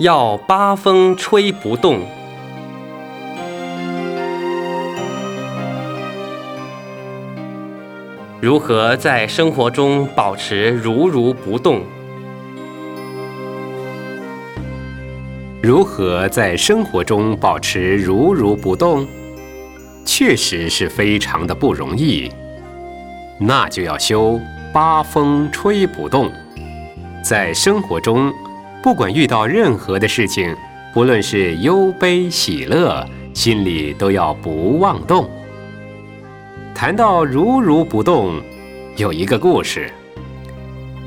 要八风吹不动。如何在生活中保持如如不动？如何在生活中保持如如不动？确实是非常的不容易。那就要修八风吹不动。在生活中，不管遇到任何的事情，不论是忧悲喜乐，心里都要不妄动。谈到如如不动，有一个故事。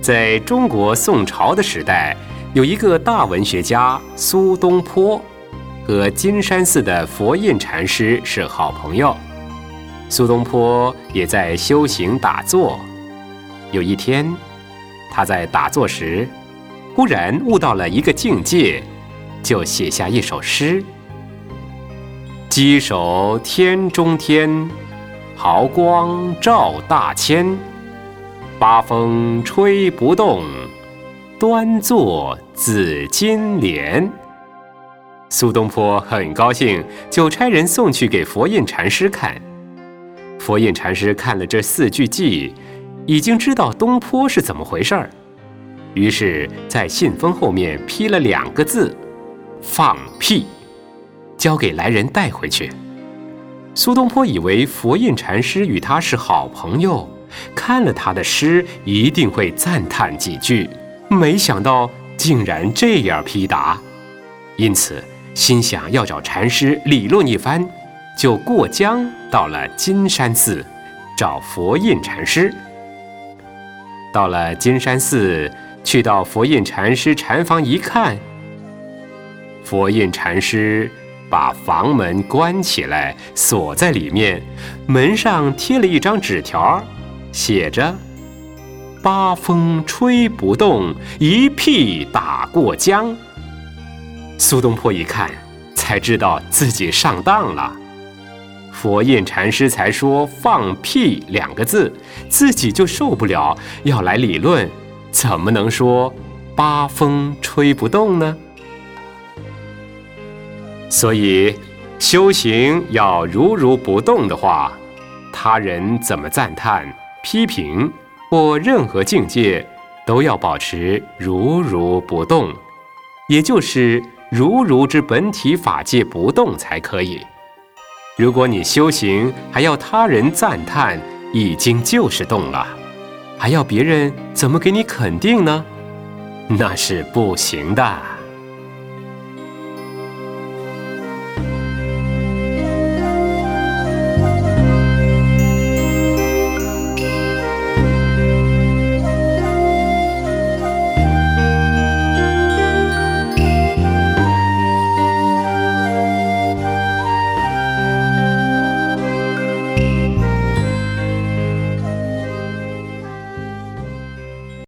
在中国宋朝的时代，有一个大文学家苏东坡，和金山寺的佛印禅师是好朋友。苏东坡也在修行打坐。有一天，他在打坐时，忽然悟到了一个境界，就写下一首诗：“稽首天中天。”毫光照大千，八风吹不动，端坐紫金莲。苏东坡很高兴，就差人送去给佛印禅师看。佛印禅师看了这四句偈，已经知道东坡是怎么回事儿，于是，在信封后面批了两个字：“放屁”，交给来人带回去。苏东坡以为佛印禅师与他是好朋友，看了他的诗一定会赞叹几句，没想到竟然这样批答，因此心想要找禅师理论一番，就过江到了金山寺，找佛印禅师。到了金山寺，去到佛印禅师禅房一看，佛印禅师。把房门关起来，锁在里面。门上贴了一张纸条，写着：“八风吹不动，一屁打过江。”苏东坡一看，才知道自己上当了。佛印禅师才说“放屁”两个字，自己就受不了，要来理论，怎么能说“八风吹不动”呢？所以，修行要如如不动的话，他人怎么赞叹、批评或任何境界，都要保持如如不动，也就是如如之本体法界不动才可以。如果你修行还要他人赞叹，已经就是动了，还要别人怎么给你肯定呢？那是不行的。